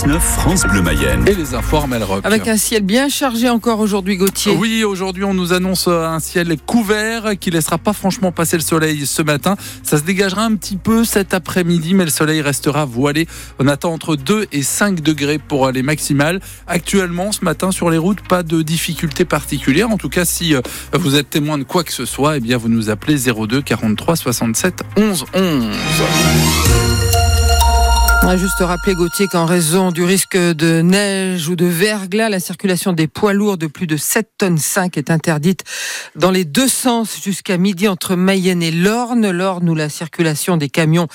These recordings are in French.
6-9 France Bleu Mayenne. Et les infos Armel Rock. Avec un ciel bien chargé encore aujourd'hui, Gauthier. Oui, aujourd'hui on nous annonce un ciel couvert qui laissera pas franchement passer le soleil ce matin. Ça se dégagera un petit peu cet après-midi, mais le soleil restera voilé. On attend entre 2 et 5 degrés pour les maximales. Actuellement, ce matin sur les routes, pas de difficultés particulières. En tout cas, si euh, vous êtes témoin de quoi que ce soit, eh bien vous nous appelez 02 43 67 11 11. On va juste rappeler, Gauthier, qu'en raison du risque de neige ou de verglas, la circulation des poids lourds de plus de 7 tonnes 5 est interdite dans les deux sens jusqu'à midi entre Mayenne et Lorne. Lorne où la circulation des camions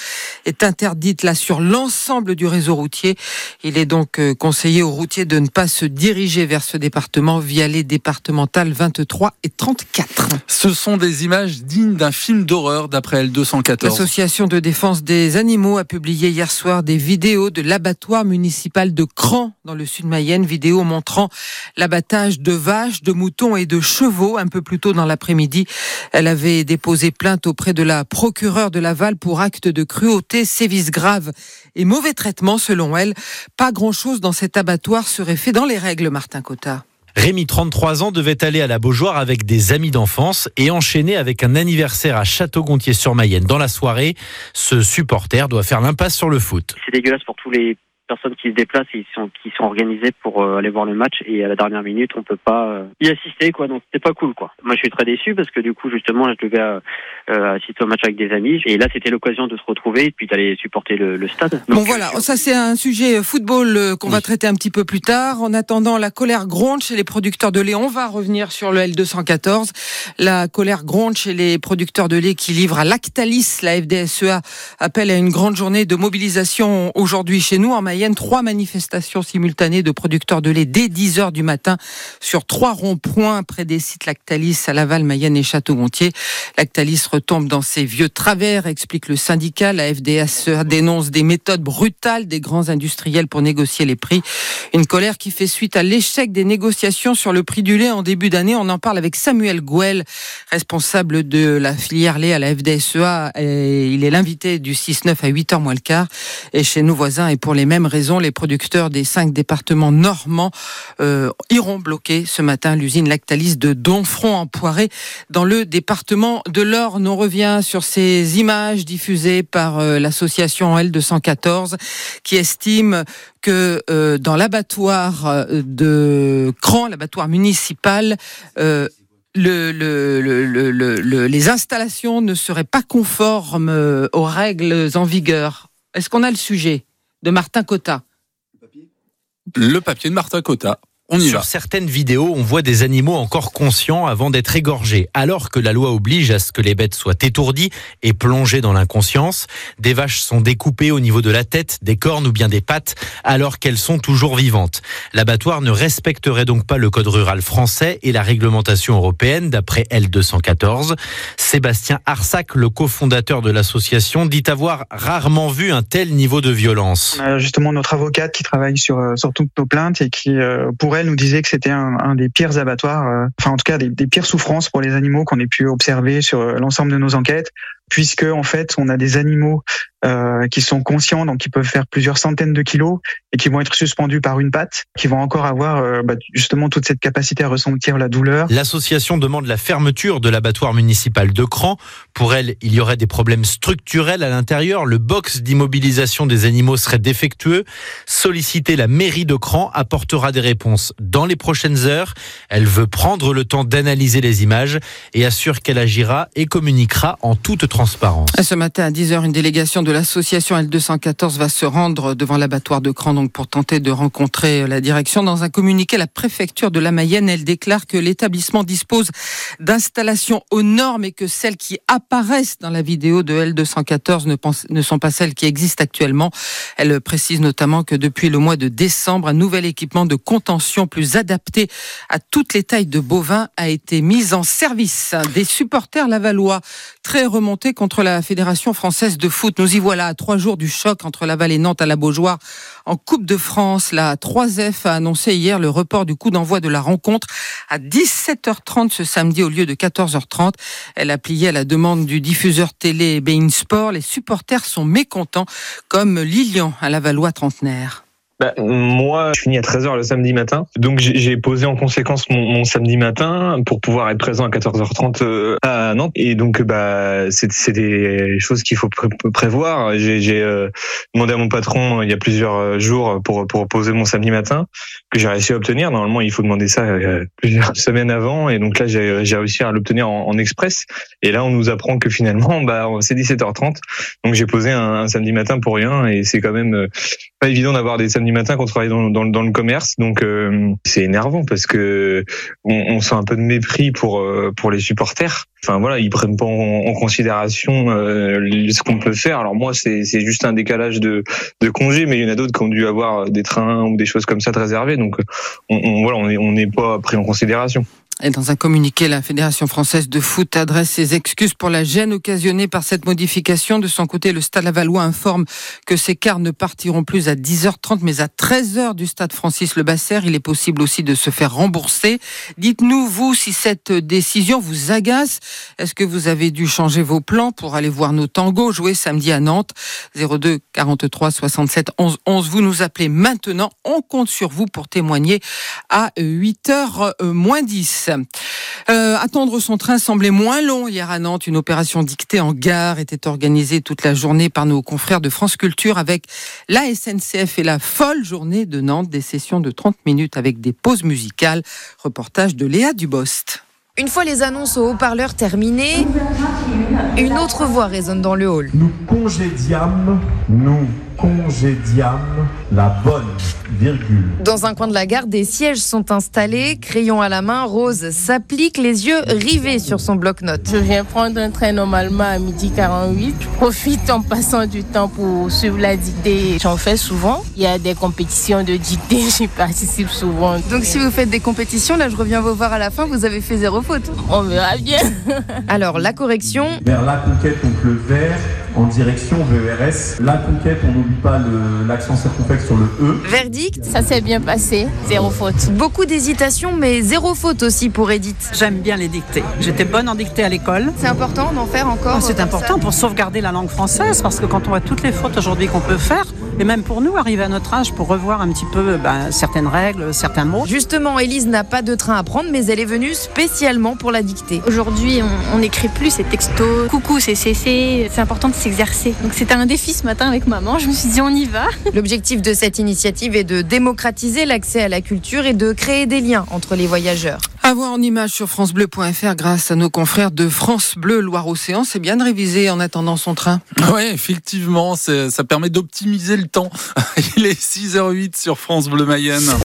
est interdite là sur l'ensemble du réseau routier. Il est donc euh, conseillé aux routiers de ne pas se diriger vers ce département via les départementales 23 et 34. Ce sont des images dignes d'un film d'horreur d'après L214. L'association de défense des animaux a publié hier soir des vidéos de l'abattoir municipal de Cran dans le sud Mayenne, vidéo montrant l'abattage de vaches, de moutons et de chevaux un peu plus tôt dans l'après-midi. Elle avait déposé plainte auprès de la procureure de Laval pour acte de cruauté, sévices graves et mauvais traitement selon elle. Pas grand-chose dans cet abattoir serait fait dans les règles, Martin Cotta. Rémi, 33 ans, devait aller à la Beaujoire avec des amis d'enfance et enchaîner avec un anniversaire à Château-Gontier-sur-Mayenne. Dans la soirée, ce supporter doit faire l'impasse sur le foot. C'est dégueulasse pour tous les personnes qui se déplacent et qui sont, qui sont organisées pour euh, aller voir le match et à la dernière minute on peut pas euh, y assister quoi donc c'était pas cool quoi. Moi je suis très déçu parce que du coup justement je devais euh, assister au match avec des amis et là c'était l'occasion de se retrouver et puis d'aller supporter le, le stade. bon voilà, ça c'est un sujet football qu'on oui. va traiter un petit peu plus tard. En attendant la colère gronde chez les producteurs de lait, on va revenir sur le L214. La colère gronde chez les producteurs de lait qui livrent à Lactalis, la FDSEA appelle à une grande journée de mobilisation aujourd'hui chez nous en Mayenne. Trois manifestations simultanées de producteurs de lait dès 10 heures du matin sur trois ronds-points près des sites Lactalis à Laval, Mayenne et Château-Gontier. Lactalis retombe dans ses vieux travers, explique le syndicat. La FDSEA dénonce des méthodes brutales des grands industriels pour négocier les prix. Une colère qui fait suite à l'échec des négociations sur le prix du lait en début d'année. On en parle avec Samuel Gouel, responsable de la filière lait à la FDSEA. Il est l'invité du 6-9 à 8h moins le quart. Et chez nos voisins, et pour les mêmes raisons, les producteurs des cinq départements normands euh, iront bloquer ce matin l'usine Lactalis de Donfront en Poiré dans le département de l'Orne. On revient sur ces images diffusées par euh, l'association L214 qui estime que euh, dans l'abattoir de Cran, l'abattoir municipal, le, le, le, les installations ne seraient pas conformes aux règles en vigueur. Est-ce qu'on a le sujet? De Martin Cotta Le papier de Martin Cotta. On y Sur va. certaines vidéos, on voit des animaux encore conscients avant d'être égorgés, alors que la loi oblige à ce que les bêtes soient étourdies et plongées dans l'inconscience. Des vaches sont découpées au niveau de la tête, des cornes ou bien des pattes, alors qu'elles sont toujours vivantes. L'abattoir ne respecterait donc pas le code rural français et la réglementation européenne, d'après L214. Sébastien Arsac, le cofondateur de l'association, dit avoir rarement vu un tel niveau de violence. On a justement notre avocate qui travaille sur, sur toutes nos plaintes et qui euh, pour nous disait que c'était un, des pires abattoirs, euh, enfin en tout cas des, des, pires souffrances pour les animaux qu'on ait pu observer sur l'ensemble de nos enquêtes, puisque en fait on a des animaux euh, qui sont conscients, donc qui peuvent faire plusieurs centaines de kilos et qui vont être suspendus par une patte, qui vont encore avoir euh, bah, justement toute cette capacité à ressentir la douleur. L'association demande la fermeture de l'abattoir municipal de Cran. Pour elle, il y aurait des problèmes structurels à l'intérieur. Le box d'immobilisation des animaux serait défectueux. Solliciter la mairie de Cran apportera des réponses dans les prochaines heures. Elle veut prendre le temps d'analyser les images et assure qu'elle agira et communiquera en toute transparence. Ce matin à 10h, une délégation de l'association L214 va se rendre devant l'abattoir de Cran donc pour tenter de rencontrer la direction. Dans un communiqué, la préfecture de la Mayenne, elle déclare que l'établissement dispose d'installations aux normes et que celles qui apparaissent dans la vidéo de L214 ne, ne sont pas celles qui existent actuellement. Elle précise notamment que depuis le mois de décembre, un nouvel équipement de contention plus adapté à toutes les tailles de bovins a été mis en service. Des supporters lavallois très remontés contre la Fédération française de foot. Nous y voilà à trois jours du choc entre Laval et Nantes à la Beaujoire en Coupe de France. La 3F a annoncé hier le report du coup d'envoi de la rencontre à 17h30 ce samedi au lieu de 14h30. Elle a plié à la demande du diffuseur télé Bein Sport. Les supporters sont mécontents, comme Lilian à Lavallois trentenaire. Bah, Moi, je finis à 13h le samedi matin. Donc j'ai posé en conséquence mon, mon, samedi matin pour pouvoir être présent à 14h30 euh, à Nantes. Et donc bah c'est des choses qu'il faut pré prévoir. J'ai euh, demandé à mon patron il y a plusieurs jours pour, pour poser mon samedi matin que j'ai réussi à obtenir. Normalement, il faut demander ça euh, plusieurs semaines avant. Et donc là, j'ai réussi à l'obtenir en, express. Et là, on nous apprend que finalement, bah, c'est 17h30. Donc j'ai posé un, samedi matin pour rien. Et c'est quand même pas évident d'avoir des samedis matins quand on travaille dans, le commerce. Donc euh, c'est énervant parce que on, sent un peu de mépris pour euh, pour les supporters. Enfin voilà, ils prennent pas en, en considération euh, ce qu'on peut faire. Alors moi, c'est juste un décalage de, de congé, mais il y en a d'autres qui ont dû avoir des trains ou des choses comme ça de réservées. Donc on, on voilà, on n'est pas pris en considération. Et dans un communiqué, la Fédération française de foot adresse ses excuses pour la gêne occasionnée par cette modification. De son côté, le Stade Lavallois informe que ces cars ne partiront plus à 10h30 mais à 13h du Stade Francis Le Basser. Il est possible aussi de se faire rembourser. Dites-nous, vous, si cette décision vous agace. Est-ce que vous avez dû changer vos plans pour aller voir nos tangos jouer samedi à Nantes? 02 43 67 11 11. Vous nous appelez maintenant. On compte sur vous pour témoigner à 8h moins 10. Euh, attendre son train semblait moins long hier à Nantes. Une opération dictée en gare était organisée toute la journée par nos confrères de France Culture avec la SNCF et la folle journée de Nantes, des sessions de 30 minutes avec des pauses musicales. Reportage de Léa Dubost. Une fois les annonces au haut-parleur terminées, une autre voix résonne dans le hall. Nous congédiâmes, nous congédiâmes la bonne virgule. Dans un coin de la gare, des sièges sont installés. Crayon à la main, Rose s'applique, les yeux rivés sur son bloc-notes. Je viens prendre un train normalement à midi 48. Je profite en passant du temps pour suivre la dictée. J'en fais souvent. Il y a des compétitions de dictée, j'y participe souvent. Donc si vous faites des compétitions, là je reviens vous voir à la fin, vous avez fait zéro faute. On verra bien. Alors la correction. Vers la conquête, donc le vert en direction VERS. La conquête, on n'oublie pas l'accent circonflexe sur le E. Verdict Ça s'est bien passé, zéro faute. Beaucoup d'hésitation, mais zéro faute aussi pour Edith. J'aime bien les dictées. J'étais bonne en dictée à l'école. C'est important d'en faire encore C'est important pour sauvegarder la langue française, parce que quand on voit toutes les fautes aujourd'hui qu'on peut faire, et même pour nous, arriver à notre âge, pour revoir un petit peu ben, certaines règles, certains mots. Justement, Élise n'a pas de train à prendre, mais elle est venue spécialement pour la dictée. Aujourd'hui, on n'écrit plus ces textos. Coucou, c'est CC. C'est important de s'exercer. Donc c'était un défi ce matin avec maman. Je me suis dit, on y va. L'objectif de cette initiative est de démocratiser l'accès à la culture et de créer des liens entre les voyageurs. À voir en image sur francebleu.fr grâce à nos confrères de France Bleu Loire-Océan. C'est bien de réviser en attendant son train. Oui, effectivement, ça permet d'optimiser le temps. Il est 6h08 sur France Bleu Mayenne.